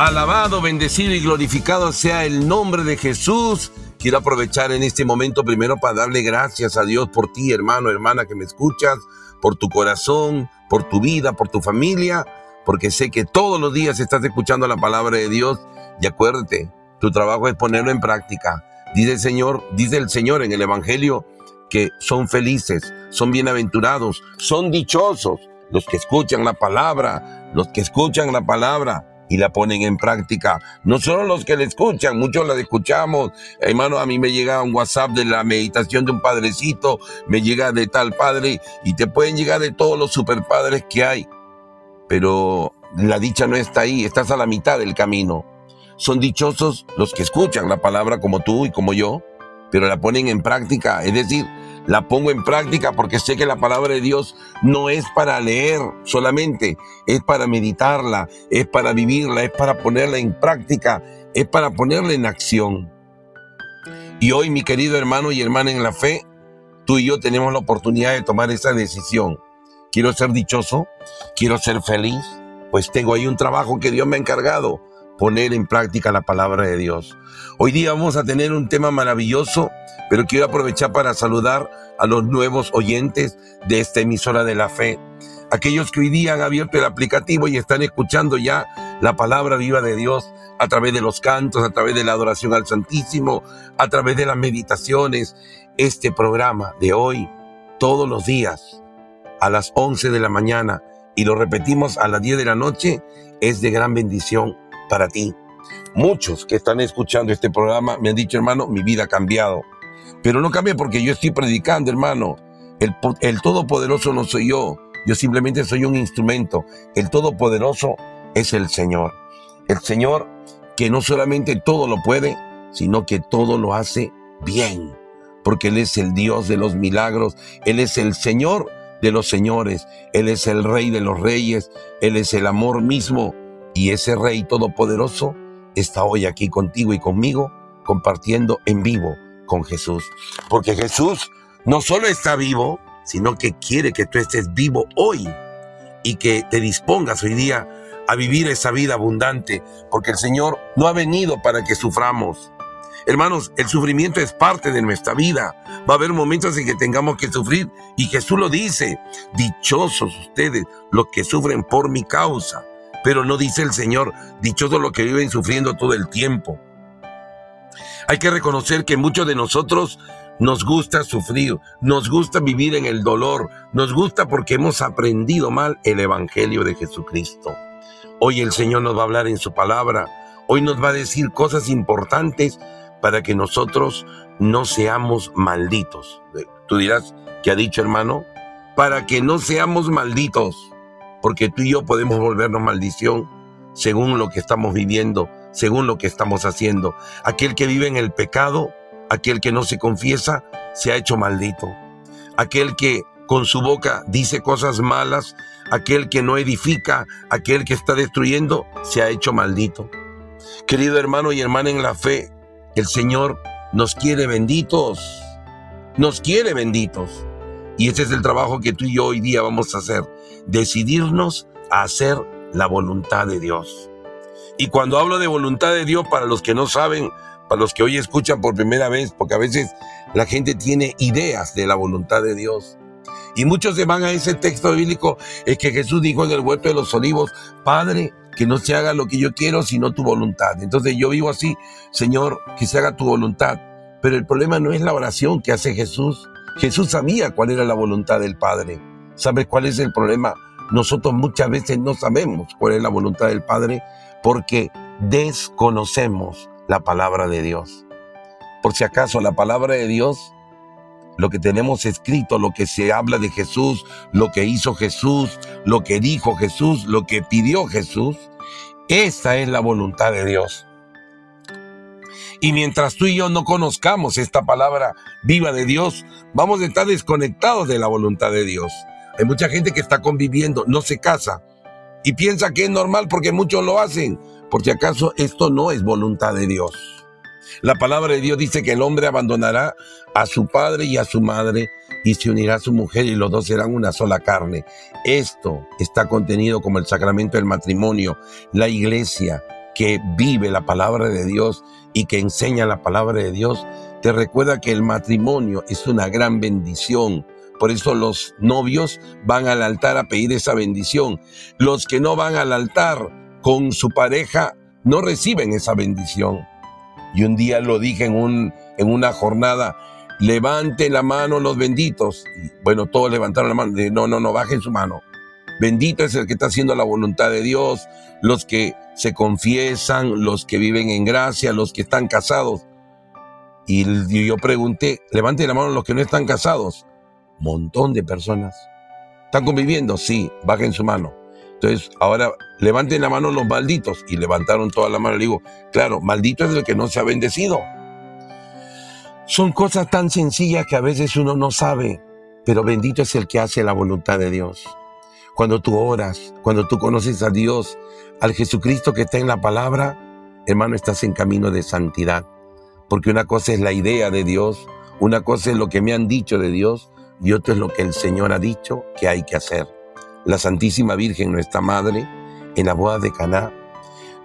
Alabado, bendecido y glorificado sea el nombre de Jesús. Quiero aprovechar en este momento primero para darle gracias a Dios por ti, hermano, hermana, que me escuchas, por tu corazón, por tu vida, por tu familia, porque sé que todos los días estás escuchando la palabra de Dios y acuérdate, tu trabajo es ponerlo en práctica. Dice el Señor, dice el Señor en el Evangelio que son felices, son bienaventurados, son dichosos los que escuchan la palabra, los que escuchan la palabra y la ponen en práctica. No solo los que la escuchan, muchos la escuchamos. Hermano, a mí me llega un WhatsApp de la meditación de un padrecito, me llega de tal padre y te pueden llegar de todos los superpadres que hay. Pero la dicha no está ahí, estás a la mitad del camino. Son dichosos los que escuchan la palabra como tú y como yo, pero la ponen en práctica. Es decir, la pongo en práctica porque sé que la palabra de Dios no es para leer solamente, es para meditarla, es para vivirla, es para ponerla en práctica, es para ponerla en acción. Y hoy, mi querido hermano y hermana en la fe, tú y yo tenemos la oportunidad de tomar esa decisión. Quiero ser dichoso, quiero ser feliz, pues tengo ahí un trabajo que Dios me ha encargado, poner en práctica la palabra de Dios. Hoy día vamos a tener un tema maravilloso pero quiero aprovechar para saludar a los nuevos oyentes de esta emisora de la fe. Aquellos que hoy día han abierto el aplicativo y están escuchando ya la palabra viva de Dios a través de los cantos, a través de la adoración al Santísimo, a través de las meditaciones. Este programa de hoy, todos los días, a las 11 de la mañana, y lo repetimos a las 10 de la noche, es de gran bendición para ti. Muchos que están escuchando este programa me han dicho, hermano, mi vida ha cambiado. Pero no cambia porque yo estoy predicando, hermano. El, el Todopoderoso no soy yo. Yo simplemente soy un instrumento. El Todopoderoso es el Señor. El Señor que no solamente todo lo puede, sino que todo lo hace bien. Porque Él es el Dios de los milagros. Él es el Señor de los señores. Él es el Rey de los reyes. Él es el amor mismo. Y ese Rey Todopoderoso está hoy aquí contigo y conmigo compartiendo en vivo con Jesús. Porque Jesús no solo está vivo, sino que quiere que tú estés vivo hoy y que te dispongas hoy día a vivir esa vida abundante, porque el Señor no ha venido para que suframos. Hermanos, el sufrimiento es parte de nuestra vida. Va a haber momentos en que tengamos que sufrir y Jesús lo dice, dichosos ustedes los que sufren por mi causa. Pero no dice el Señor, dichosos los que viven sufriendo todo el tiempo. Hay que reconocer que muchos de nosotros nos gusta sufrir, nos gusta vivir en el dolor, nos gusta porque hemos aprendido mal el Evangelio de Jesucristo. Hoy el Señor nos va a hablar en su palabra, hoy nos va a decir cosas importantes para que nosotros no seamos malditos. Tú dirás, ¿qué ha dicho hermano? Para que no seamos malditos, porque tú y yo podemos volvernos maldición según lo que estamos viviendo según lo que estamos haciendo. Aquel que vive en el pecado, aquel que no se confiesa, se ha hecho maldito. Aquel que con su boca dice cosas malas, aquel que no edifica, aquel que está destruyendo, se ha hecho maldito. Querido hermano y hermana en la fe, el Señor nos quiere benditos, nos quiere benditos. Y ese es el trabajo que tú y yo hoy día vamos a hacer, decidirnos a hacer la voluntad de Dios. Y cuando hablo de voluntad de Dios, para los que no saben, para los que hoy escuchan por primera vez, porque a veces la gente tiene ideas de la voluntad de Dios. Y muchos se van a ese texto bíblico, es que Jesús dijo en el huerto de los olivos, Padre, que no se haga lo que yo quiero, sino tu voluntad. Entonces yo vivo así, Señor, que se haga tu voluntad. Pero el problema no es la oración que hace Jesús. Jesús sabía cuál era la voluntad del Padre. ¿Sabes cuál es el problema? Nosotros muchas veces no sabemos cuál es la voluntad del Padre porque desconocemos la palabra de Dios. Por si acaso la palabra de Dios, lo que tenemos escrito, lo que se habla de Jesús, lo que hizo Jesús, lo que dijo Jesús, lo que pidió Jesús, esa es la voluntad de Dios. Y mientras tú y yo no conozcamos esta palabra viva de Dios, vamos a estar desconectados de la voluntad de Dios. Hay mucha gente que está conviviendo, no se casa, y piensa que es normal porque muchos lo hacen. Por si acaso esto no es voluntad de Dios. La palabra de Dios dice que el hombre abandonará a su padre y a su madre y se unirá a su mujer y los dos serán una sola carne. Esto está contenido como el sacramento del matrimonio, la iglesia, que vive la palabra de Dios y que enseña la palabra de Dios, te recuerda que el matrimonio es una gran bendición. Por eso los novios van al altar a pedir esa bendición. Los que no van al altar con su pareja no reciben esa bendición. Y un día lo dije en, un, en una jornada, levante la mano los benditos. Y bueno, todos levantaron la mano. No, no, no, bajen su mano. Bendito es el que está haciendo la voluntad de Dios, los que se confiesan, los que viven en gracia, los que están casados. Y yo pregunté, levanten la mano los que no están casados. Montón de personas. ¿Están conviviendo? Sí, bajen su mano. Entonces, ahora levanten la mano los malditos. Y levantaron toda la mano. Le digo, claro, maldito es el que no se ha bendecido. Son cosas tan sencillas que a veces uno no sabe, pero bendito es el que hace la voluntad de Dios. Cuando tú oras, cuando tú conoces a Dios, al Jesucristo que está en la palabra, hermano, estás en camino de santidad. Porque una cosa es la idea de Dios, una cosa es lo que me han dicho de Dios y otra es lo que el Señor ha dicho que hay que hacer. La Santísima Virgen, nuestra Madre, en la boda de Caná,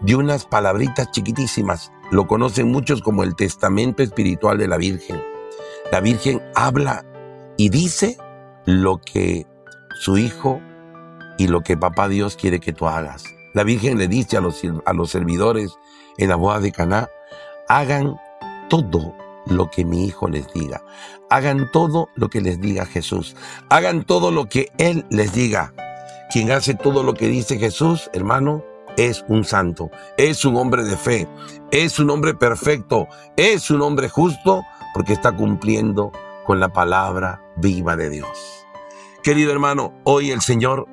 dio unas palabritas chiquitísimas. Lo conocen muchos como el testamento espiritual de la Virgen. La Virgen habla y dice lo que su Hijo y lo que papá Dios quiere que tú hagas. La Virgen le dice a los, a los servidores en la boda de Caná, hagan todo lo que mi hijo les diga. Hagan todo lo que les diga Jesús. Hagan todo lo que Él les diga. Quien hace todo lo que dice Jesús, hermano, es un santo, es un hombre de fe, es un hombre perfecto, es un hombre justo porque está cumpliendo con la palabra viva de Dios. Querido hermano, hoy el Señor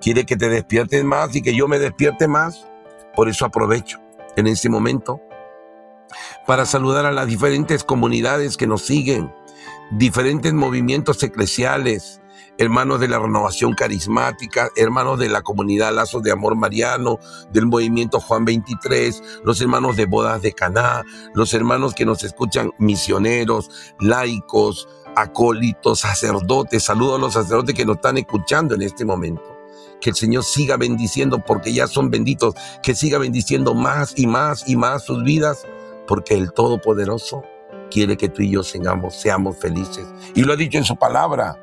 quiere que te despiertes más y que yo me despierte más. Por eso aprovecho en este momento para saludar a las diferentes comunidades que nos siguen, diferentes movimientos eclesiales, hermanos de la renovación carismática, hermanos de la comunidad Lazos de Amor Mariano, del movimiento Juan 23, los hermanos de Bodas de Caná, los hermanos que nos escuchan misioneros, laicos, acólitos, sacerdotes. Saludo a los sacerdotes que nos están escuchando en este momento que el Señor siga bendiciendo porque ya son benditos, que siga bendiciendo más y más y más sus vidas, porque el Todopoderoso quiere que tú y yo seamos, seamos felices. Y lo ha dicho en su palabra.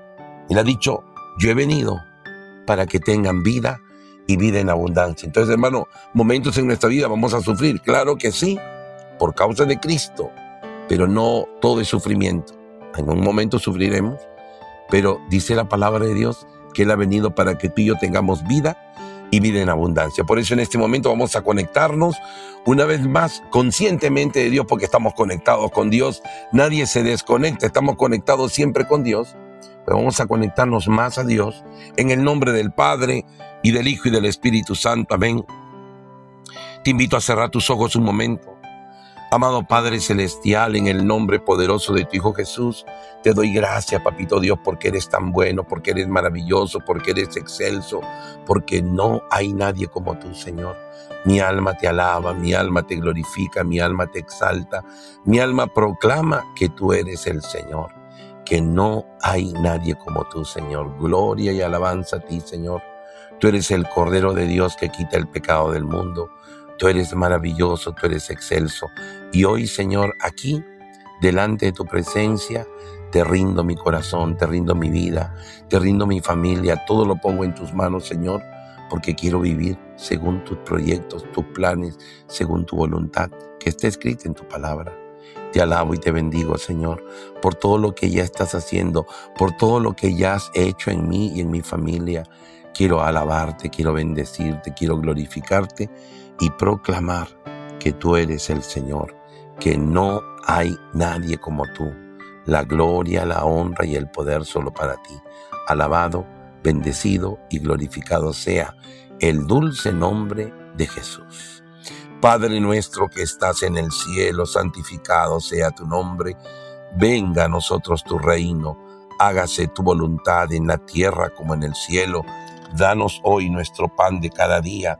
Le ha dicho, yo he venido para que tengan vida y vida en abundancia. Entonces, hermano, momentos en nuestra vida vamos a sufrir, claro que sí, por causa de Cristo, pero no todo es sufrimiento. En un momento sufriremos, pero dice la palabra de Dios que Él ha venido para que tú y yo tengamos vida y vida en abundancia. Por eso en este momento vamos a conectarnos una vez más conscientemente de Dios porque estamos conectados con Dios. Nadie se desconecta, estamos conectados siempre con Dios. Pero vamos a conectarnos más a Dios en el nombre del Padre y del Hijo y del Espíritu Santo. Amén. Te invito a cerrar tus ojos un momento. Amado Padre Celestial, en el nombre poderoso de tu Hijo Jesús, te doy gracias, Papito Dios, porque eres tan bueno, porque eres maravilloso, porque eres excelso, porque no hay nadie como tú, Señor. Mi alma te alaba, mi alma te glorifica, mi alma te exalta, mi alma proclama que tú eres el Señor, que no hay nadie como tú, Señor. Gloria y alabanza a ti, Señor. Tú eres el Cordero de Dios que quita el pecado del mundo. Tú eres maravilloso, tú eres excelso. Y hoy, Señor, aquí, delante de tu presencia, te rindo mi corazón, te rindo mi vida, te rindo mi familia, todo lo pongo en tus manos, Señor, porque quiero vivir según tus proyectos, tus planes, según tu voluntad, que esté escrita en tu palabra. Te alabo y te bendigo, Señor, por todo lo que ya estás haciendo, por todo lo que ya has hecho en mí y en mi familia. Quiero alabarte, quiero bendecirte, quiero glorificarte y proclamar que tú eres el Señor, que no hay nadie como tú. La gloria, la honra y el poder solo para ti. Alabado, bendecido y glorificado sea el dulce nombre de Jesús. Padre nuestro que estás en el cielo, santificado sea tu nombre. Venga a nosotros tu reino. Hágase tu voluntad en la tierra como en el cielo. Danos hoy nuestro pan de cada día.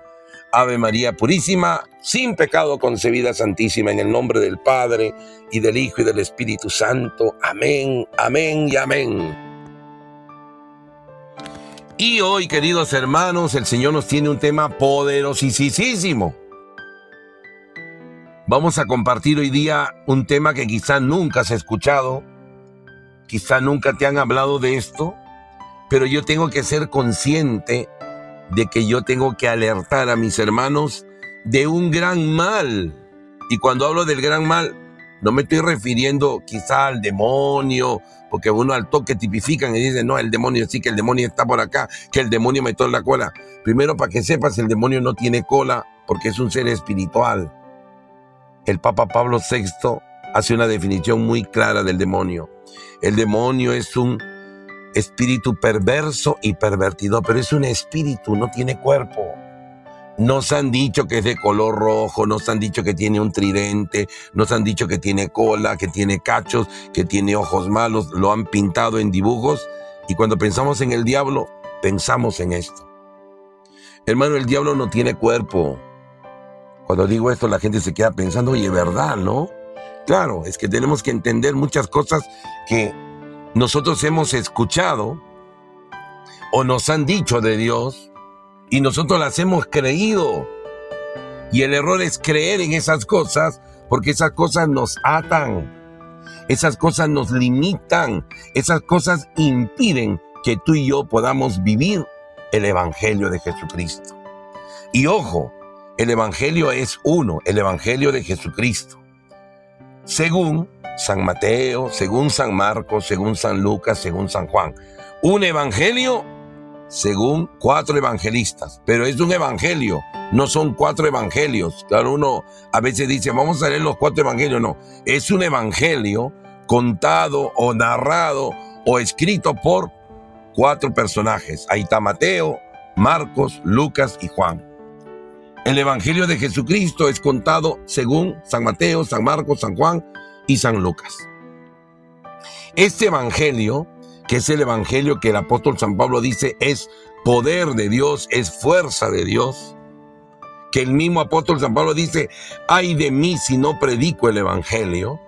Ave María Purísima, sin pecado concebida, Santísima, en el nombre del Padre, y del Hijo, y del Espíritu Santo. Amén, amén y amén. Y hoy, queridos hermanos, el Señor nos tiene un tema poderosísimo. Vamos a compartir hoy día un tema que quizá nunca has escuchado, quizá nunca te han hablado de esto, pero yo tengo que ser consciente de que yo tengo que alertar a mis hermanos de un gran mal. Y cuando hablo del gran mal, no me estoy refiriendo quizá al demonio, porque uno al toque tipifican y dicen, no, el demonio sí, que el demonio está por acá, que el demonio metió en la cola. Primero, para que sepas, el demonio no tiene cola porque es un ser espiritual. El Papa Pablo VI hace una definición muy clara del demonio. El demonio es un espíritu perverso y pervertido, pero es un espíritu, no tiene cuerpo. Nos han dicho que es de color rojo, nos han dicho que tiene un tridente, nos han dicho que tiene cola, que tiene cachos, que tiene ojos malos, lo han pintado en dibujos y cuando pensamos en el diablo, pensamos en esto. Hermano, el diablo no tiene cuerpo. Cuando digo esto, la gente se queda pensando, oye, ¿verdad, no? Claro, es que tenemos que entender muchas cosas que nosotros hemos escuchado o nos han dicho de Dios y nosotros las hemos creído. Y el error es creer en esas cosas porque esas cosas nos atan, esas cosas nos limitan, esas cosas impiden que tú y yo podamos vivir el Evangelio de Jesucristo. Y ojo, el Evangelio es uno, el Evangelio de Jesucristo. Según San Mateo, según San Marcos, según San Lucas, según San Juan. Un Evangelio según cuatro evangelistas, pero es un evangelio, no son cuatro evangelios. Claro, uno a veces dice, vamos a leer los cuatro evangelios, no, es un evangelio contado o narrado o escrito por cuatro personajes. Ahí está Mateo, Marcos, Lucas y Juan. El Evangelio de Jesucristo es contado según San Mateo, San Marcos, San Juan y San Lucas. Este Evangelio que es el Evangelio que el apóstol San Pablo dice es poder de Dios, es fuerza de Dios. Que el mismo apóstol San Pablo dice, ay de mí si no predico el Evangelio.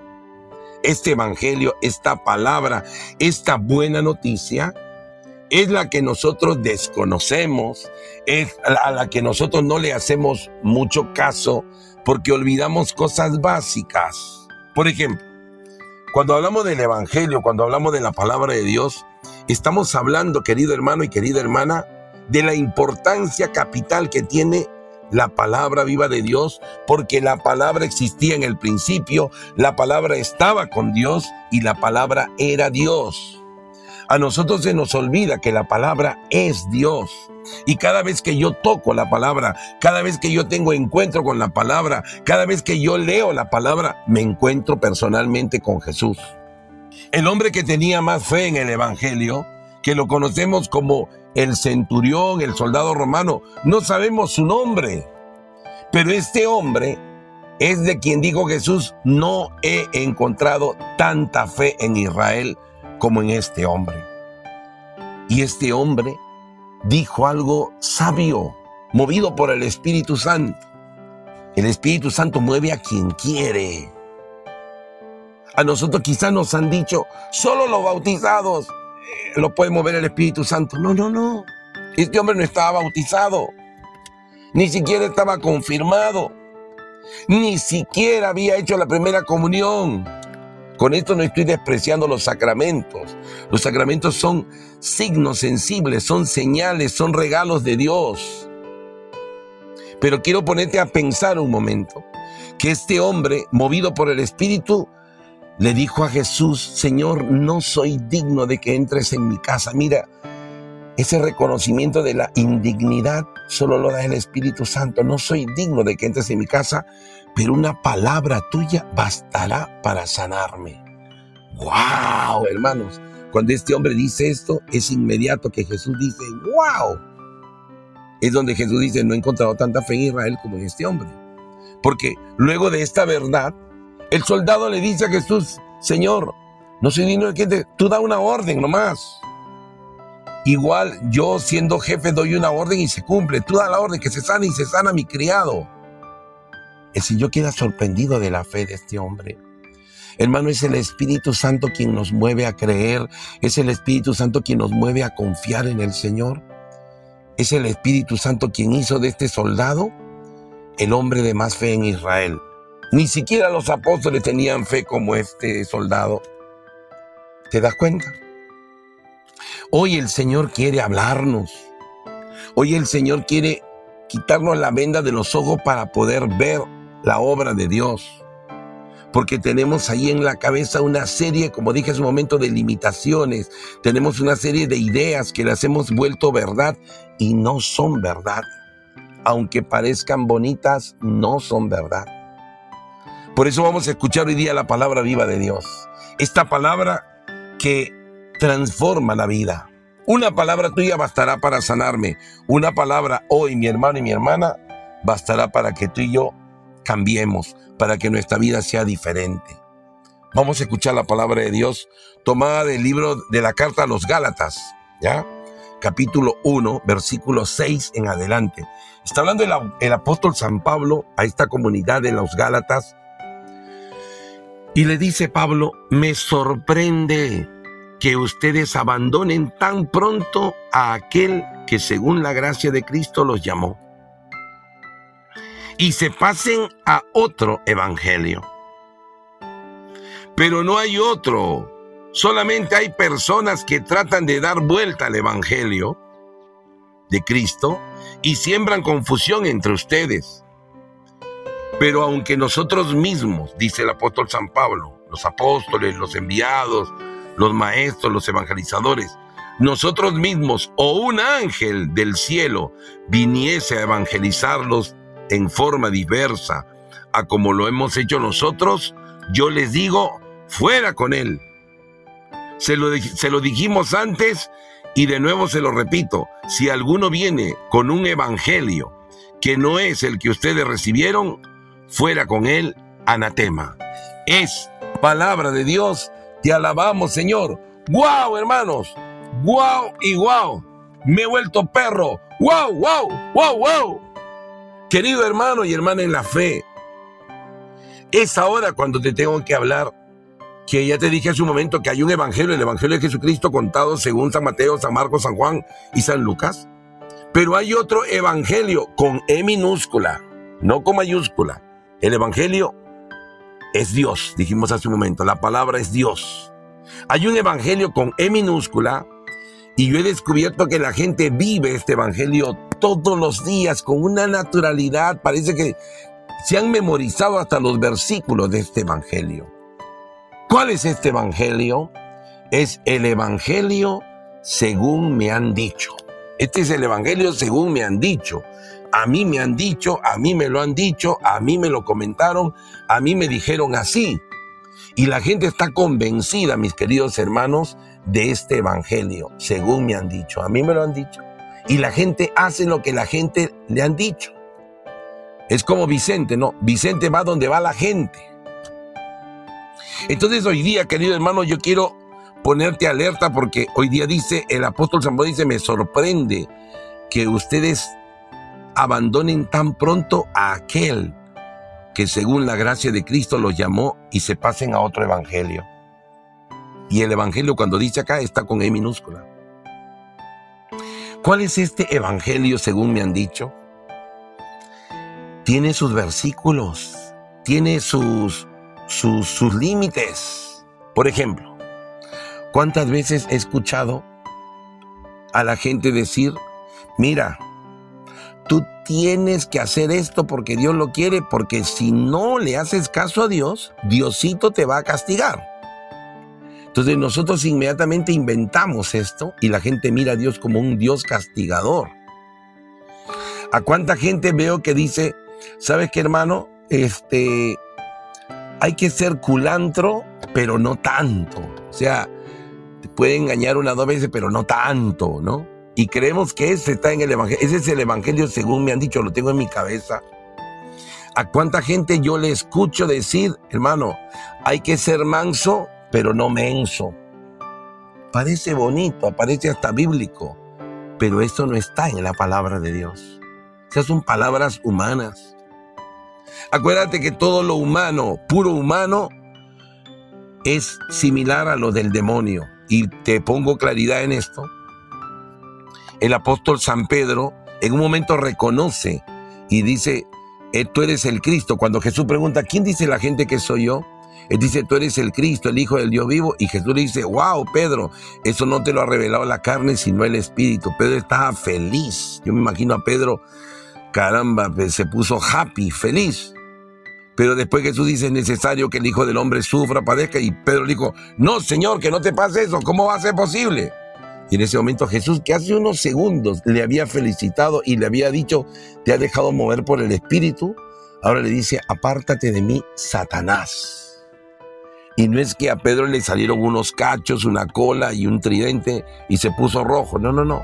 Este Evangelio, esta palabra, esta buena noticia, es la que nosotros desconocemos, es a la que nosotros no le hacemos mucho caso porque olvidamos cosas básicas. Por ejemplo, cuando hablamos del Evangelio, cuando hablamos de la palabra de Dios, estamos hablando, querido hermano y querida hermana, de la importancia capital que tiene la palabra viva de Dios, porque la palabra existía en el principio, la palabra estaba con Dios y la palabra era Dios. A nosotros se nos olvida que la palabra es Dios. Y cada vez que yo toco la palabra, cada vez que yo tengo encuentro con la palabra, cada vez que yo leo la palabra, me encuentro personalmente con Jesús. El hombre que tenía más fe en el Evangelio, que lo conocemos como el centurión, el soldado romano, no sabemos su nombre. Pero este hombre es de quien dijo Jesús, no he encontrado tanta fe en Israel como en este hombre. Y este hombre dijo algo sabio, movido por el Espíritu Santo. El Espíritu Santo mueve a quien quiere. A nosotros quizás nos han dicho, solo los bautizados eh, lo puede mover el Espíritu Santo. No, no, no. Este hombre no estaba bautizado. Ni siquiera estaba confirmado. Ni siquiera había hecho la primera comunión. Con esto no estoy despreciando los sacramentos. Los sacramentos son signos sensibles, son señales, son regalos de Dios. Pero quiero ponerte a pensar un momento que este hombre, movido por el Espíritu, le dijo a Jesús, Señor, no soy digno de que entres en mi casa. Mira, ese reconocimiento de la indignidad solo lo da el Espíritu Santo. No soy digno de que entres en mi casa, pero una palabra tuya bastará para sanarme. ¡Wow, hermanos! Cuando este hombre dice esto, es inmediato que Jesús dice, ¡Wow! es donde Jesús dice, no he encontrado tanta fe en Israel como en este hombre. Porque luego de esta verdad, el soldado le dice a Jesús, Señor, no soy digno de que tú da una orden nomás. Igual yo siendo jefe doy una orden y se cumple. Tú da la orden que se sana y se sana mi criado. El Señor queda sorprendido de la fe de este hombre. Hermano, es el Espíritu Santo quien nos mueve a creer, es el Espíritu Santo quien nos mueve a confiar en el Señor. Es el Espíritu Santo quien hizo de este soldado el hombre de más fe en Israel. Ni siquiera los apóstoles tenían fe como este soldado. ¿Te das cuenta? Hoy el Señor quiere hablarnos. Hoy el Señor quiere quitarnos la venda de los ojos para poder ver la obra de Dios porque tenemos ahí en la cabeza una serie, como dije hace un momento, de limitaciones, tenemos una serie de ideas que las hemos vuelto verdad y no son verdad. Aunque parezcan bonitas, no son verdad. Por eso vamos a escuchar hoy día la palabra viva de Dios. Esta palabra que transforma la vida. Una palabra tuya bastará para sanarme. Una palabra hoy, mi hermano y mi hermana, bastará para que tú y yo cambiemos, para que nuestra vida sea diferente. Vamos a escuchar la palabra de Dios tomada del libro de la carta a los Gálatas, ¿ya? Capítulo 1, versículo 6 en adelante. Está hablando el, apóstol San Pablo a esta comunidad de los Gálatas y le dice Pablo, me sorprende que ustedes abandonen tan pronto a aquel que según la gracia de Cristo los llamó y se pasen a otro evangelio. Pero no hay otro. Solamente hay personas que tratan de dar vuelta al evangelio de Cristo y siembran confusión entre ustedes. Pero aunque nosotros mismos, dice el apóstol San Pablo, los apóstoles, los enviados, los maestros, los evangelizadores, nosotros mismos o un ángel del cielo viniese a evangelizarlos en forma diversa a como lo hemos hecho nosotros, yo les digo, fuera con él. Se lo, se lo dijimos antes y de nuevo se lo repito, si alguno viene con un evangelio que no es el que ustedes recibieron, fuera con él anatema. Es palabra de Dios, te alabamos Señor. ¡Wow, hermanos! ¡Wow y wow! Me he vuelto perro. ¡Wow, wow, wow, wow! Querido hermano y hermana en la fe, es ahora cuando te tengo que hablar que ya te dije hace un momento que hay un evangelio, el evangelio de Jesucristo contado según San Mateo, San Marcos, San Juan y San Lucas. Pero hay otro evangelio con E minúscula, no con mayúscula. El evangelio es Dios, dijimos hace un momento, la palabra es Dios. Hay un evangelio con E minúscula y yo he descubierto que la gente vive este evangelio todos los días con una naturalidad. Parece que se han memorizado hasta los versículos de este evangelio. ¿Cuál es este evangelio? Es el evangelio según me han dicho. Este es el evangelio según me han dicho. A mí me han dicho, a mí me lo han dicho, a mí me lo comentaron, a mí me dijeron así. Y la gente está convencida, mis queridos hermanos, de este evangelio, según me han dicho. A mí me lo han dicho. Y la gente hace lo que la gente le han dicho. Es como Vicente, ¿no? Vicente va donde va la gente. Entonces hoy día, querido hermano, yo quiero ponerte alerta porque hoy día dice, el apóstol San Pablo dice, me sorprende que ustedes abandonen tan pronto a aquel que según la gracia de Cristo los llamó y se pasen a otro evangelio. Y el Evangelio cuando dice acá está con E minúscula. ¿Cuál es este Evangelio según me han dicho? Tiene sus versículos, tiene sus, sus, sus límites. Por ejemplo, ¿cuántas veces he escuchado a la gente decir, mira, tienes que hacer esto porque Dios lo quiere, porque si no le haces caso a Dios, Diosito te va a castigar. Entonces nosotros inmediatamente inventamos esto y la gente mira a Dios como un Dios castigador. ¿A cuánta gente veo que dice, ¿sabes qué hermano? Este, hay que ser culantro, pero no tanto. O sea, te puede engañar una o dos veces, pero no tanto, ¿no? Y creemos que ese está en el Evangelio. Ese es el Evangelio según me han dicho, lo tengo en mi cabeza. ¿A cuánta gente yo le escucho decir, hermano, hay que ser manso, pero no menso? Parece bonito, parece hasta bíblico, pero esto no está en la palabra de Dios. Esas son palabras humanas. Acuérdate que todo lo humano, puro humano, es similar a lo del demonio. Y te pongo claridad en esto. El apóstol San Pedro en un momento reconoce y dice, eh, tú eres el Cristo. Cuando Jesús pregunta, ¿quién dice la gente que soy yo? Él dice, tú eres el Cristo, el Hijo del Dios vivo. Y Jesús le dice, wow, Pedro, eso no te lo ha revelado la carne, sino el Espíritu. Pedro estaba feliz. Yo me imagino a Pedro, caramba, pues, se puso happy, feliz. Pero después Jesús dice, es necesario que el Hijo del Hombre sufra, padezca. Y Pedro dijo, no, Señor, que no te pase eso. ¿Cómo va a ser posible? Y en ese momento Jesús, que hace unos segundos le había felicitado y le había dicho, te ha dejado mover por el Espíritu, ahora le dice, apártate de mí, Satanás. Y no es que a Pedro le salieron unos cachos, una cola y un tridente y se puso rojo. No, no, no.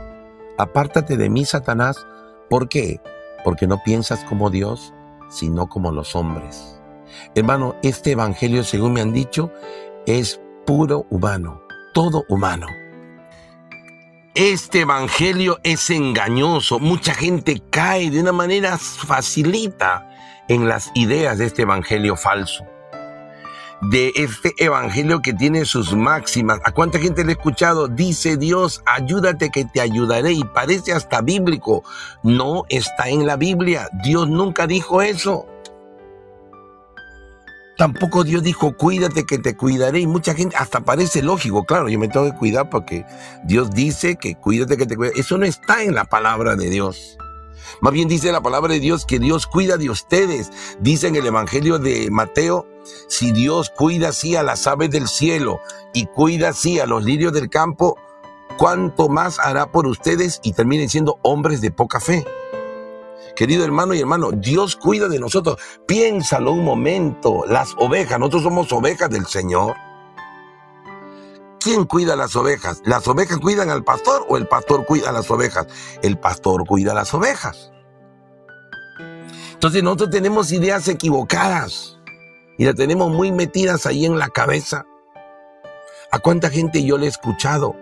Apártate de mí, Satanás. ¿Por qué? Porque no piensas como Dios, sino como los hombres. Hermano, este evangelio, según me han dicho, es puro humano, todo humano. Este evangelio es engañoso. Mucha gente cae de una manera facilita en las ideas de este evangelio falso. De este evangelio que tiene sus máximas. ¿A cuánta gente le he escuchado? Dice Dios, ayúdate que te ayudaré. Y parece hasta bíblico. No está en la Biblia. Dios nunca dijo eso. Tampoco Dios dijo, cuídate que te cuidaré. Y mucha gente, hasta parece lógico, claro, yo me tengo que cuidar porque Dios dice que cuídate que te cuidaré. Eso no está en la palabra de Dios. Más bien dice la palabra de Dios que Dios cuida de ustedes. Dice en el Evangelio de Mateo, si Dios cuida así a las aves del cielo y cuida así a los lirios del campo, ¿cuánto más hará por ustedes y terminen siendo hombres de poca fe? Querido hermano y hermano, Dios cuida de nosotros. Piénsalo un momento. Las ovejas, nosotros somos ovejas del Señor. ¿Quién cuida las ovejas? ¿Las ovejas cuidan al pastor o el pastor cuida a las ovejas? El pastor cuida a las ovejas. Entonces nosotros tenemos ideas equivocadas y las tenemos muy metidas ahí en la cabeza. ¿A cuánta gente yo le he escuchado?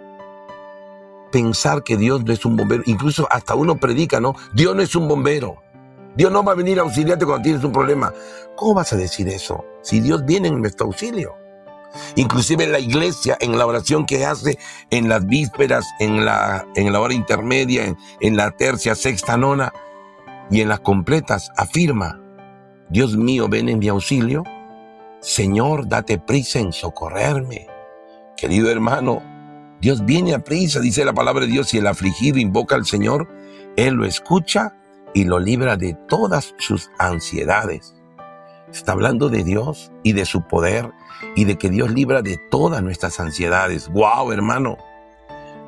Pensar que Dios no es un bombero. Incluso hasta uno predica, ¿no? Dios no es un bombero. Dios no va a venir a auxiliarte cuando tienes un problema. ¿Cómo vas a decir eso? Si Dios viene en nuestro auxilio. Inclusive la iglesia, en la oración que hace en las vísperas, en la, en la hora intermedia, en, en la tercia, sexta, nona y en las completas, afirma, Dios mío, ven en mi auxilio. Señor, date prisa en socorrerme. Querido hermano, Dios viene a prisa, dice la palabra de Dios, y el afligido invoca al Señor, Él lo escucha y lo libra de todas sus ansiedades. Está hablando de Dios y de su poder y de que Dios libra de todas nuestras ansiedades. ¡Wow, hermano!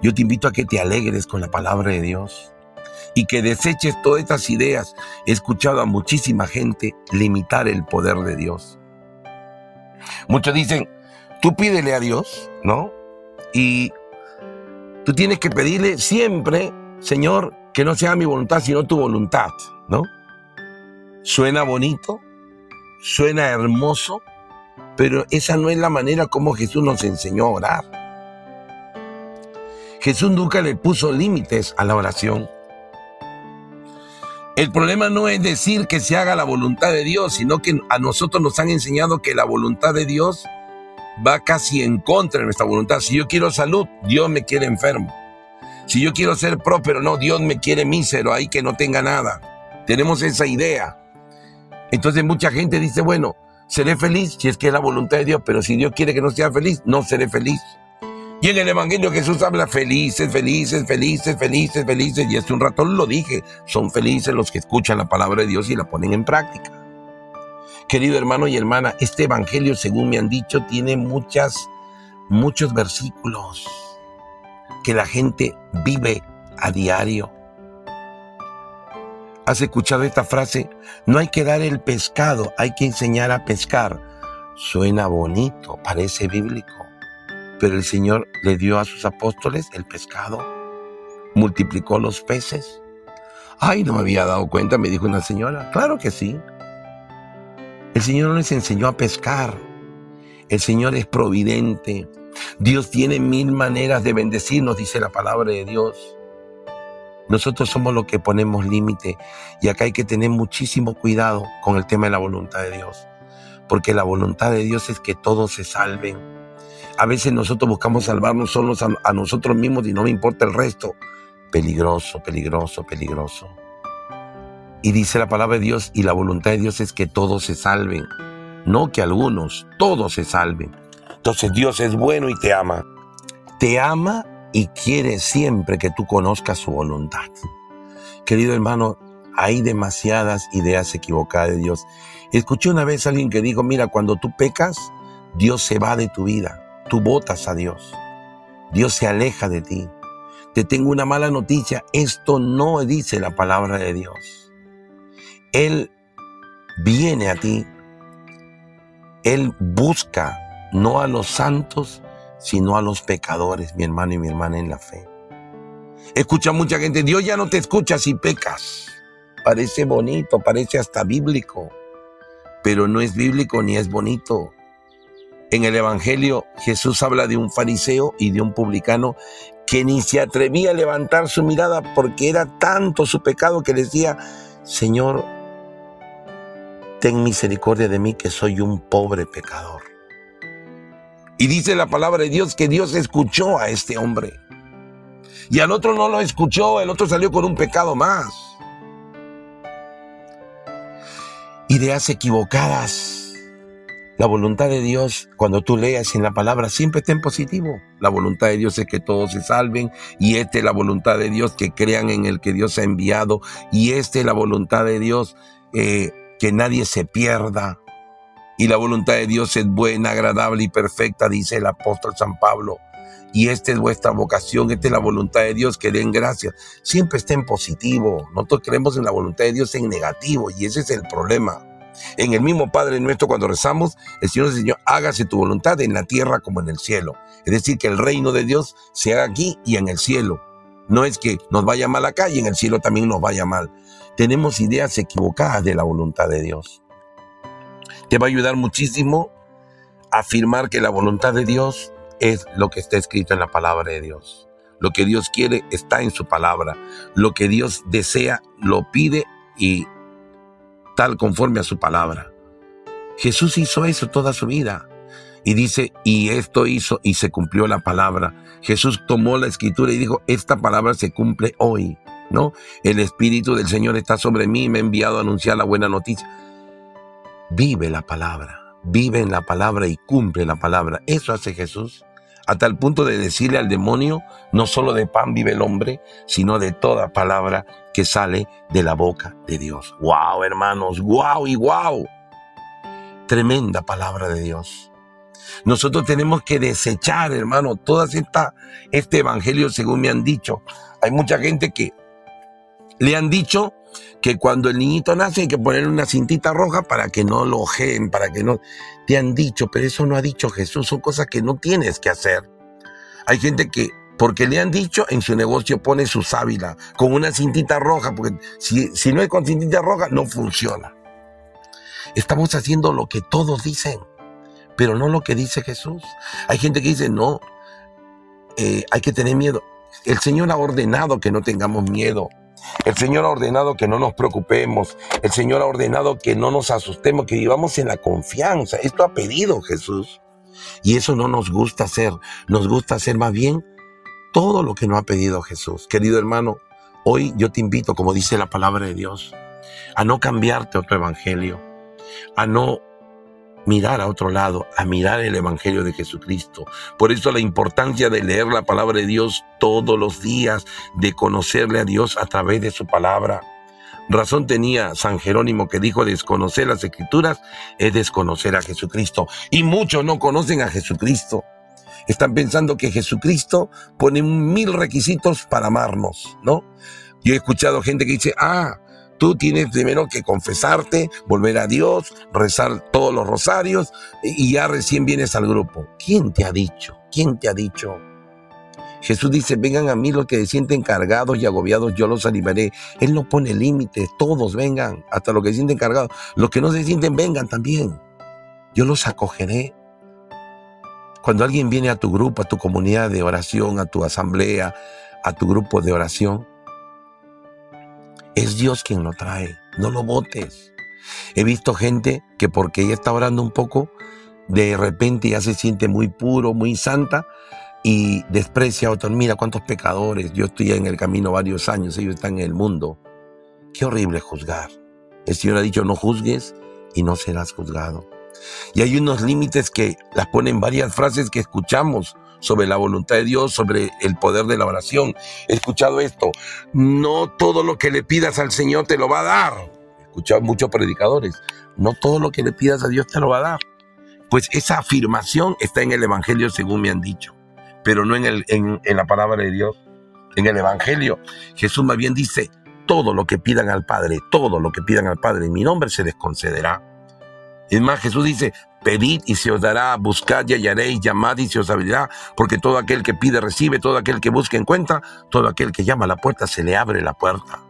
Yo te invito a que te alegres con la palabra de Dios y que deseches todas estas ideas. He escuchado a muchísima gente limitar el poder de Dios. Muchos dicen, tú pídele a Dios, ¿no? Y Tú tienes que pedirle siempre, Señor, que no sea mi voluntad, sino tu voluntad, ¿no? Suena bonito, suena hermoso, pero esa no es la manera como Jesús nos enseñó a orar. Jesús nunca le puso límites a la oración. El problema no es decir que se haga la voluntad de Dios, sino que a nosotros nos han enseñado que la voluntad de Dios va casi en contra de nuestra voluntad. Si yo quiero salud, Dios me quiere enfermo. Si yo quiero ser próspero, no, Dios me quiere mísero, ahí que no tenga nada. Tenemos esa idea. Entonces mucha gente dice, bueno, seré feliz si es que es la voluntad de Dios, pero si Dios quiere que no sea feliz, no seré feliz. Y en el Evangelio Jesús habla felices, felices, felices, felices, felices. Y hace un ratón lo dije, son felices los que escuchan la palabra de Dios y la ponen en práctica. Querido hermano y hermana, este evangelio, según me han dicho, tiene muchas, muchos versículos que la gente vive a diario. ¿Has escuchado esta frase? No hay que dar el pescado, hay que enseñar a pescar. Suena bonito, parece bíblico, pero el Señor le dio a sus apóstoles el pescado. multiplicó los peces. Ay, no me había dado cuenta, me dijo una señora. Claro que sí. El Señor nos enseñó a pescar. El Señor es providente. Dios tiene mil maneras de bendecirnos, dice la palabra de Dios. Nosotros somos los que ponemos límite y acá hay que tener muchísimo cuidado con el tema de la voluntad de Dios, porque la voluntad de Dios es que todos se salven. A veces nosotros buscamos salvarnos solos a, nosotros mismos y no me importa el resto. Peligroso, peligroso, peligroso. Y dice la palabra de Dios y la voluntad de Dios es que todos se salven, no que algunos, todos se salven. Entonces Dios es bueno y te ama. Te ama y quiere siempre que tú conozcas su voluntad. Querido hermano, hay demasiadas ideas equivocadas de Dios. Escuché una vez a alguien que dijo, mira, cuando tú pecas, Dios se va de tu vida, tú votas a Dios, Dios se aleja de ti. Te tengo una mala noticia, esto no dice la palabra de Dios. Él viene a ti, Él busca no a los santos, sino a los pecadores, mi hermano y mi hermana en la fe. Escucha mucha gente, Dios ya no te escucha si pecas. Parece bonito, parece hasta bíblico, pero no es bíblico ni es bonito. En el Evangelio Jesús habla de un fariseo y de un publicano que ni se atrevía a levantar su mirada porque era tanto su pecado que decía, Señor, ten misericordia de mí que soy un pobre pecador. Y dice la palabra de Dios que Dios escuchó a este hombre. Y al otro no lo escuchó, el otro salió con un pecado más. Ideas equivocadas. La voluntad de Dios, cuando tú leas en la palabra, siempre está en positivo. La voluntad de Dios es que todos se salven y esta es la voluntad de Dios que crean en el que Dios ha enviado y esta es la voluntad de Dios eh, que nadie se pierda y la voluntad de Dios es buena, agradable y perfecta, dice el apóstol San Pablo. Y esta es vuestra vocación, esta es la voluntad de Dios, que den gracias. Siempre está en positivo. Nosotros creemos en la voluntad de Dios en negativo y ese es el problema. En el mismo Padre nuestro, cuando rezamos, el Señor dice, Señor, hágase tu voluntad en la tierra como en el cielo. Es decir, que el reino de Dios se haga aquí y en el cielo. No es que nos vaya mal acá y en el cielo también nos vaya mal. Tenemos ideas equivocadas de la voluntad de Dios. Te va a ayudar muchísimo afirmar que la voluntad de Dios es lo que está escrito en la palabra de Dios. Lo que Dios quiere está en su palabra. Lo que Dios desea lo pide y tal conforme a su palabra. Jesús hizo eso toda su vida. Y dice, y esto hizo y se cumplió la palabra. Jesús tomó la escritura y dijo, esta palabra se cumple hoy, ¿no? El Espíritu del Señor está sobre mí y me ha enviado a anunciar la buena noticia vive la palabra, vive en la palabra y cumple la palabra. Eso hace Jesús, a tal punto de decirle al demonio, no solo de pan vive el hombre, sino de toda palabra que sale de la boca de Dios. ¡Wow, hermanos! ¡Wow y wow! Tremenda palabra de Dios. Nosotros tenemos que desechar, hermano, todo esta, este evangelio según me han dicho. Hay mucha gente que le han dicho que cuando el niñito nace hay que ponerle una cintita roja para que no lo ojeen, para que no... Te han dicho, pero eso no ha dicho Jesús, son cosas que no tienes que hacer. Hay gente que, porque le han dicho, en su negocio pone su sábila con una cintita roja, porque si, si no es con cintita roja, no funciona. Estamos haciendo lo que todos dicen, pero no lo que dice Jesús. Hay gente que dice, no, eh, hay que tener miedo. El Señor ha ordenado que no tengamos miedo. El Señor ha ordenado que no nos preocupemos. El Señor ha ordenado que no nos asustemos, que vivamos en la confianza. Esto ha pedido Jesús. Y eso no nos gusta hacer. Nos gusta hacer más bien todo lo que no ha pedido Jesús. Querido hermano, hoy yo te invito, como dice la palabra de Dios, a no cambiarte otro evangelio, a no mirar a otro lado, a mirar el Evangelio de Jesucristo. Por eso la importancia de leer la palabra de Dios todos los días, de conocerle a Dios a través de su palabra. Razón tenía San Jerónimo que dijo desconocer las escrituras es desconocer a Jesucristo. Y muchos no conocen a Jesucristo. Están pensando que Jesucristo pone mil requisitos para amarnos, ¿no? Yo he escuchado gente que dice, ah, Tú tienes primero que confesarte, volver a Dios, rezar todos los rosarios y ya recién vienes al grupo. ¿Quién te ha dicho? ¿Quién te ha dicho? Jesús dice, vengan a mí los que se sienten cargados y agobiados, yo los animaré. Él no pone límites, todos vengan, hasta los que se sienten cargados. Los que no se sienten, vengan también. Yo los acogeré. Cuando alguien viene a tu grupo, a tu comunidad de oración, a tu asamblea, a tu grupo de oración, es Dios quien lo trae, no lo votes. He visto gente que porque ella está orando un poco, de repente ya se siente muy puro, muy santa y desprecia a otros. Mira cuántos pecadores, yo estoy en el camino varios años, ellos están en el mundo. Qué horrible juzgar. El Señor ha dicho, no juzgues y no serás juzgado. Y hay unos límites que las ponen varias frases que escuchamos sobre la voluntad de Dios, sobre el poder de la oración. He escuchado esto, no todo lo que le pidas al Señor te lo va a dar. He escuchado muchos predicadores, no todo lo que le pidas a Dios te lo va a dar. Pues esa afirmación está en el Evangelio según me han dicho, pero no en, el, en, en la palabra de Dios. En el Evangelio Jesús más bien dice, todo lo que pidan al Padre, todo lo que pidan al Padre en mi nombre se les concederá. Es más, Jesús dice, pedid y se os dará, buscad y hallaréis, llamad y se os abrirá, porque todo aquel que pide recibe, todo aquel que busca encuentra, todo aquel que llama a la puerta se le abre la puerta.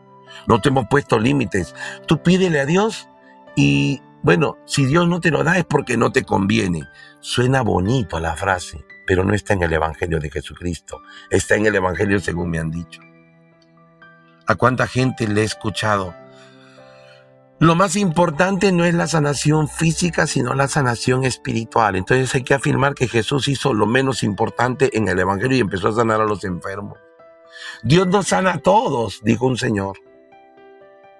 No te hemos puesto límites. Tú pídele a Dios y, bueno, si Dios no te lo da es porque no te conviene. Suena bonito la frase, pero no está en el Evangelio de Jesucristo, está en el Evangelio según me han dicho. ¿A cuánta gente le he escuchado? Lo más importante no es la sanación física, sino la sanación espiritual. Entonces hay que afirmar que Jesús hizo lo menos importante en el Evangelio y empezó a sanar a los enfermos. Dios no sana a todos, dijo un Señor.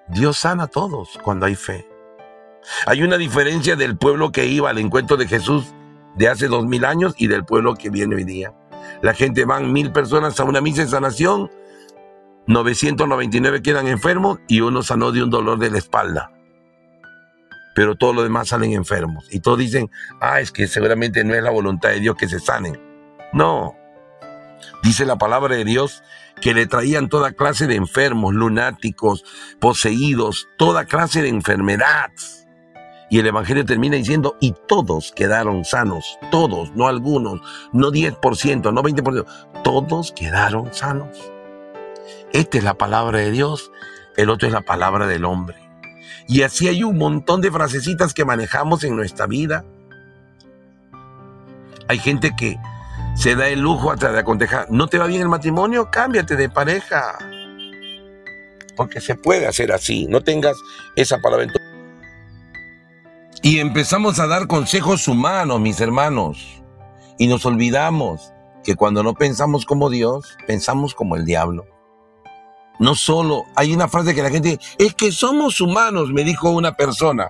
Dios sana a todos cuando hay fe. Hay una diferencia del pueblo que iba al encuentro de Jesús de hace dos mil años y del pueblo que viene hoy día. La gente van mil personas a una misa de sanación 999 quedan enfermos y uno sanó de un dolor de la espalda. Pero todos los demás salen enfermos. Y todos dicen, ah, es que seguramente no es la voluntad de Dios que se sanen. No. Dice la palabra de Dios que le traían toda clase de enfermos, lunáticos, poseídos, toda clase de enfermedad. Y el Evangelio termina diciendo, y todos quedaron sanos, todos, no algunos, no 10%, no 20%, todos quedaron sanos. Esta es la palabra de Dios, el otro es la palabra del hombre. Y así hay un montón de frasecitas que manejamos en nuestra vida. Hay gente que se da el lujo hasta de aconsejar, ¿no te va bien el matrimonio? Cámbiate de pareja. Porque se puede hacer así, no tengas esa palabra. Y empezamos a dar consejos humanos, mis hermanos. Y nos olvidamos que cuando no pensamos como Dios, pensamos como el diablo. No solo, hay una frase que la gente, es que somos humanos, me dijo una persona.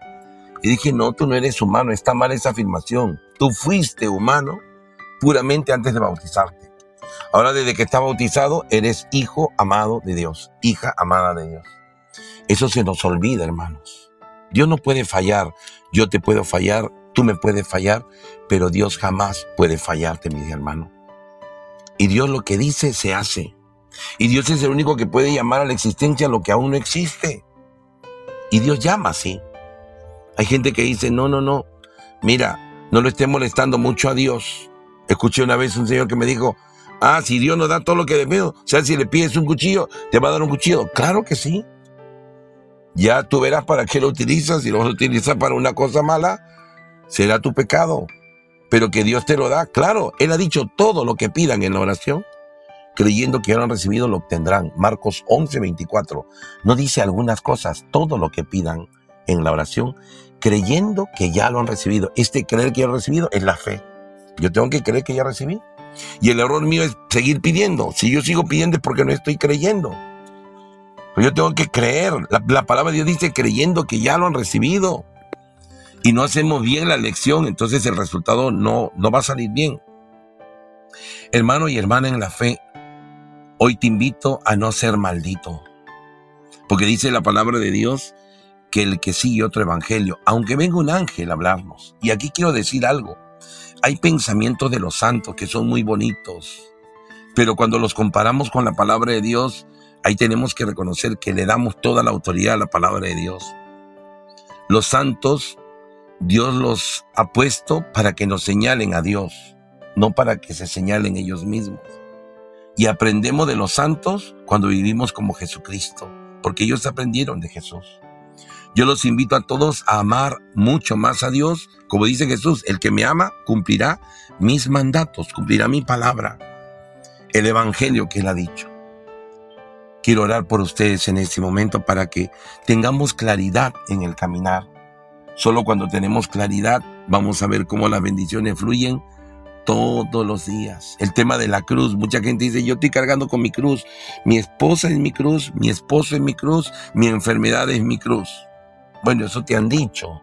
Y dije, no, tú no eres humano, está mal esa afirmación. Tú fuiste humano puramente antes de bautizarte. Ahora desde que estás bautizado, eres hijo amado de Dios, hija amada de Dios. Eso se nos olvida, hermanos. Dios no puede fallar, yo te puedo fallar, tú me puedes fallar, pero Dios jamás puede fallarte, mi hermano. Y Dios lo que dice se hace. Y Dios es el único que puede llamar a la existencia lo que aún no existe. Y Dios llama así. Hay gente que dice, no, no, no, mira, no lo esté molestando mucho a Dios. Escuché una vez un señor que me dijo, ah, si Dios nos da todo lo que debemos, o sea, si le pides un cuchillo, te va a dar un cuchillo. Claro que sí. Ya tú verás para qué lo utilizas. Si lo vas a utilizar para una cosa mala, será tu pecado. Pero que Dios te lo da, claro, Él ha dicho todo lo que pidan en la oración creyendo que ya lo han recibido lo obtendrán. Marcos 11, 24. No dice algunas cosas, todo lo que pidan en la oración, creyendo que ya lo han recibido. Este creer que ya lo han recibido es la fe. Yo tengo que creer que ya recibí. Y el error mío es seguir pidiendo. Si yo sigo pidiendo es porque no estoy creyendo. Pero yo tengo que creer. La, la palabra de Dios dice creyendo que ya lo han recibido. Y no hacemos bien la lección, entonces el resultado no, no va a salir bien. Hermano y hermana en la fe, Hoy te invito a no ser maldito, porque dice la palabra de Dios que el que sigue otro evangelio, aunque venga un ángel a hablarnos, y aquí quiero decir algo, hay pensamientos de los santos que son muy bonitos, pero cuando los comparamos con la palabra de Dios, ahí tenemos que reconocer que le damos toda la autoridad a la palabra de Dios. Los santos, Dios los ha puesto para que nos señalen a Dios, no para que se señalen ellos mismos. Y aprendemos de los santos cuando vivimos como Jesucristo, porque ellos aprendieron de Jesús. Yo los invito a todos a amar mucho más a Dios. Como dice Jesús, el que me ama cumplirá mis mandatos, cumplirá mi palabra, el evangelio que él ha dicho. Quiero orar por ustedes en este momento para que tengamos claridad en el caminar. Solo cuando tenemos claridad vamos a ver cómo las bendiciones fluyen todos los días. El tema de la cruz, mucha gente dice, yo estoy cargando con mi cruz, mi esposa es mi cruz, mi esposo es mi cruz, mi enfermedad es mi cruz. Bueno, eso te han dicho.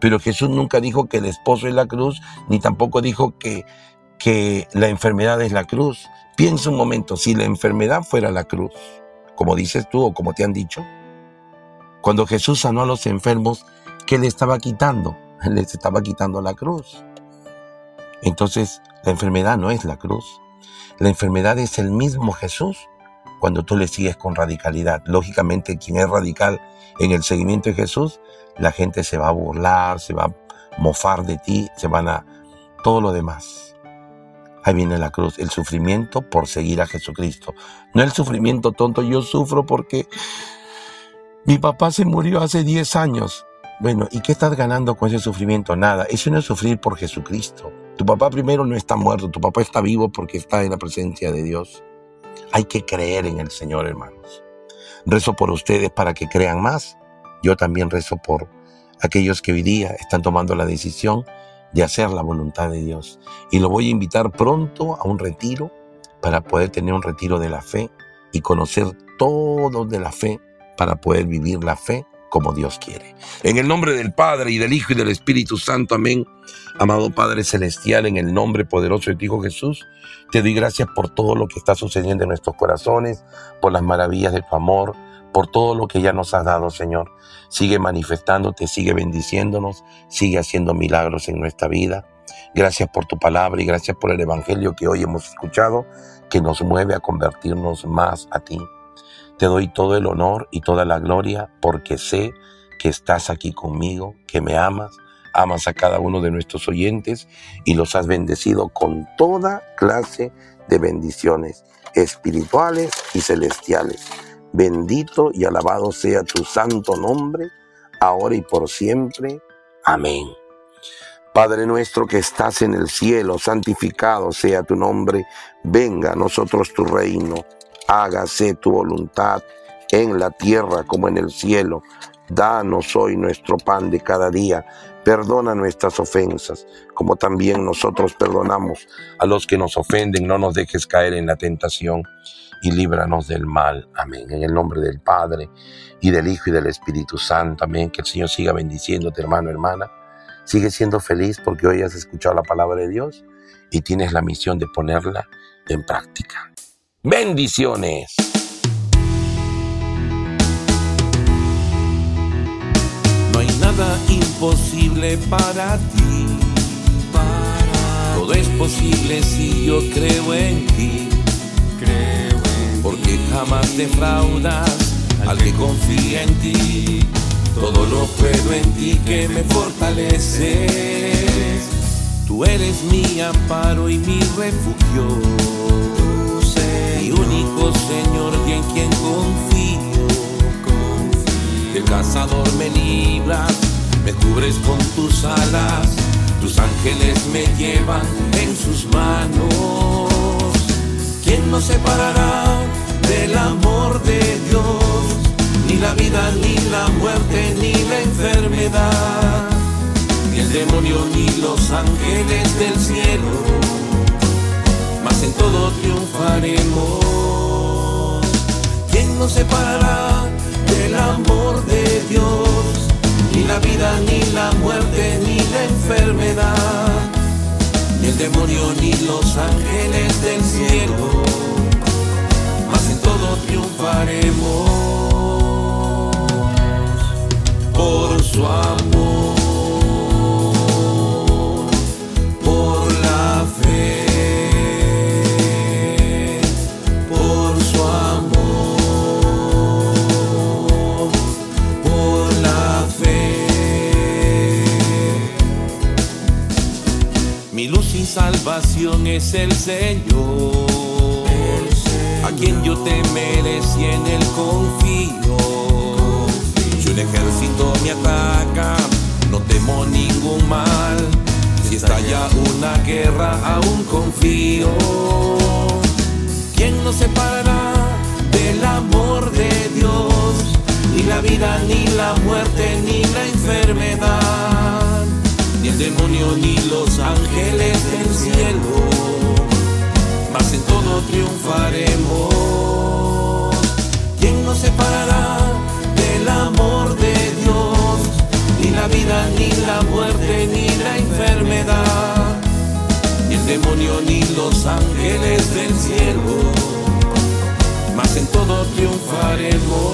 Pero Jesús nunca dijo que el esposo es la cruz, ni tampoco dijo que, que la enfermedad es la cruz. Piensa un momento, si la enfermedad fuera la cruz, como dices tú o como te han dicho, cuando Jesús sanó a los enfermos, ¿qué le estaba quitando? Les estaba quitando la cruz. Entonces, la enfermedad no es la cruz. La enfermedad es el mismo Jesús cuando tú le sigues con radicalidad. Lógicamente, quien es radical en el seguimiento de Jesús, la gente se va a burlar, se va a mofar de ti, se van a... todo lo demás. Ahí viene la cruz, el sufrimiento por seguir a Jesucristo. No el sufrimiento tonto, yo sufro porque mi papá se murió hace 10 años. Bueno, ¿y qué estás ganando con ese sufrimiento? Nada, eso no es sufrir por Jesucristo. Tu papá primero no está muerto, tu papá está vivo porque está en la presencia de Dios. Hay que creer en el Señor, hermanos. Rezo por ustedes para que crean más. Yo también rezo por aquellos que hoy día están tomando la decisión de hacer la voluntad de Dios. Y lo voy a invitar pronto a un retiro para poder tener un retiro de la fe y conocer todo de la fe para poder vivir la fe como Dios quiere. En el nombre del Padre y del Hijo y del Espíritu Santo, amén. Amado Padre Celestial, en el nombre poderoso de tu Hijo Jesús, te doy gracias por todo lo que está sucediendo en nuestros corazones, por las maravillas de tu amor, por todo lo que ya nos has dado, Señor. Sigue manifestándote, sigue bendiciéndonos, sigue haciendo milagros en nuestra vida. Gracias por tu palabra y gracias por el Evangelio que hoy hemos escuchado, que nos mueve a convertirnos más a ti. Te doy todo el honor y toda la gloria porque sé que estás aquí conmigo, que me amas, amas a cada uno de nuestros oyentes y los has bendecido con toda clase de bendiciones espirituales y celestiales. Bendito y alabado sea tu santo nombre, ahora y por siempre. Amén. Padre nuestro que estás en el cielo, santificado sea tu nombre, venga a nosotros tu reino hágase tu voluntad en la tierra como en el cielo. Danos hoy nuestro pan de cada día. Perdona nuestras ofensas, como también nosotros perdonamos a los que nos ofenden. No nos dejes caer en la tentación y líbranos del mal. Amén. En el nombre del Padre y del Hijo y del Espíritu Santo. Amén. Que el Señor siga bendiciéndote, hermano, hermana. Sigue siendo feliz porque hoy has escuchado la palabra de Dios y tienes la misión de ponerla en práctica. Bendiciones. No hay nada imposible para ti. Todo es posible si yo creo en ti. Creo en Porque jamás defraudas al que confía en ti. Todo lo puedo en ti que me fortaleces. Tú eres mi amparo y mi refugio Señor y en quien confío. El cazador me libras, me cubres con tus alas, tus ángeles me llevan en sus manos. ¿Quién nos separará del amor de Dios? Ni la vida, ni la muerte, ni la enfermedad, ni el demonio, ni los ángeles del cielo en todo triunfaremos. ¿Quién nos separará del amor de Dios? Ni la vida, ni la muerte, ni la enfermedad, ni el demonio, ni los ángeles del cielo. Mas en todo triunfaremos por su amor. Salvación es el Señor. a quien yo temeré si en él confío. Si un ejército me ataca, no temo ningún mal. Si estalla una guerra, aún confío. ¿Quién nos separará del amor de Dios? Ni la vida, ni la muerte, ni la enfermedad, ni el demonio, ni los ángeles del cielo. Mas en todo triunfaremos. ¿Quién nos separará del amor de Dios? Ni la vida, ni la muerte, ni la enfermedad, ni el demonio, ni los ángeles del cielo. Mas en todo triunfaremos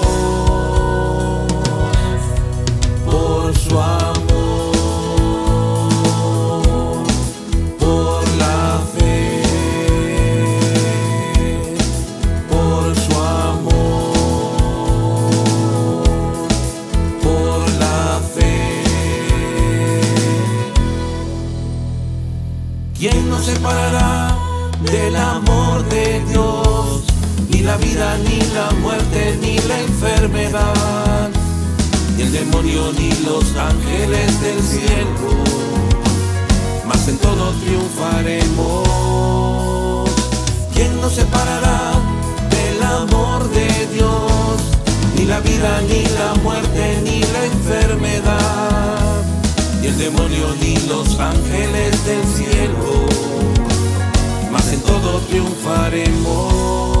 ni el demonio ni los ángeles del cielo, mas en todo triunfaremos. ¿Quién nos separará del amor de Dios? Ni la vida, ni la muerte, ni la enfermedad, ni el demonio ni los ángeles del cielo, mas en todo triunfaremos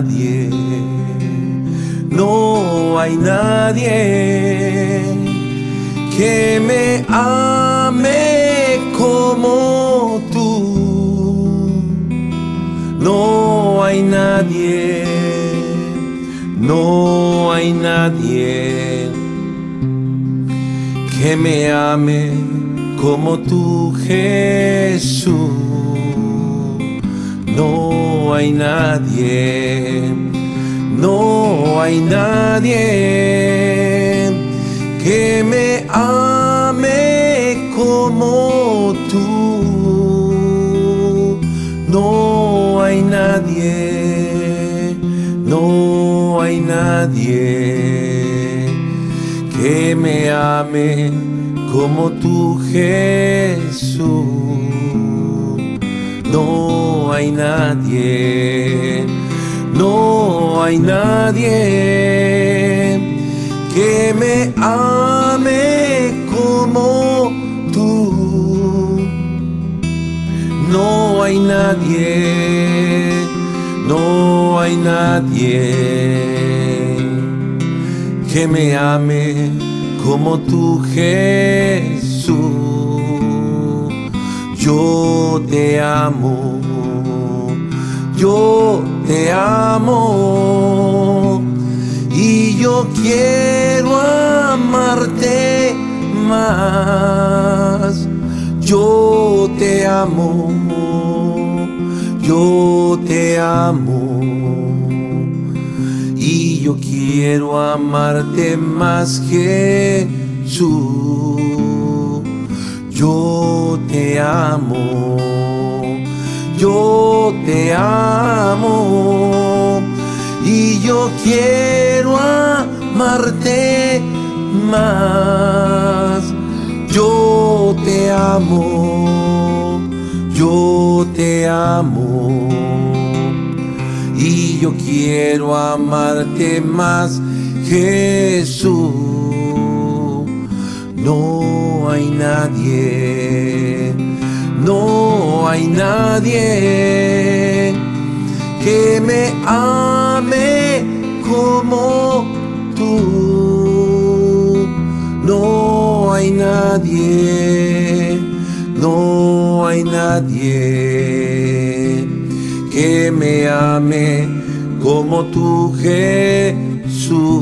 nadie, no hay nadie que me ame como tú. No hay nadie, no hay nadie que me ame como tú, Jesús. No hay nadie, no hay nadie que me ame como tú. No hay nadie, no hay nadie que me ame como tú, Jesús. Hay nadie, no hay nadie que me ame como tú. No hay nadie, no hay nadie que me ame como tú, Jesús. Yo te amo, yo te amo y yo quiero amarte más. Yo te amo, yo te amo y yo quiero amarte más, Jesús. yo te amo, yo te amo y yo quiero amarte más. Yo te amo, yo te amo y yo quiero amarte más, Jesús. No hay nadie, no hay nadie que me ame como tú. No hay nadie, no hay nadie que me ame como tú, Jesús.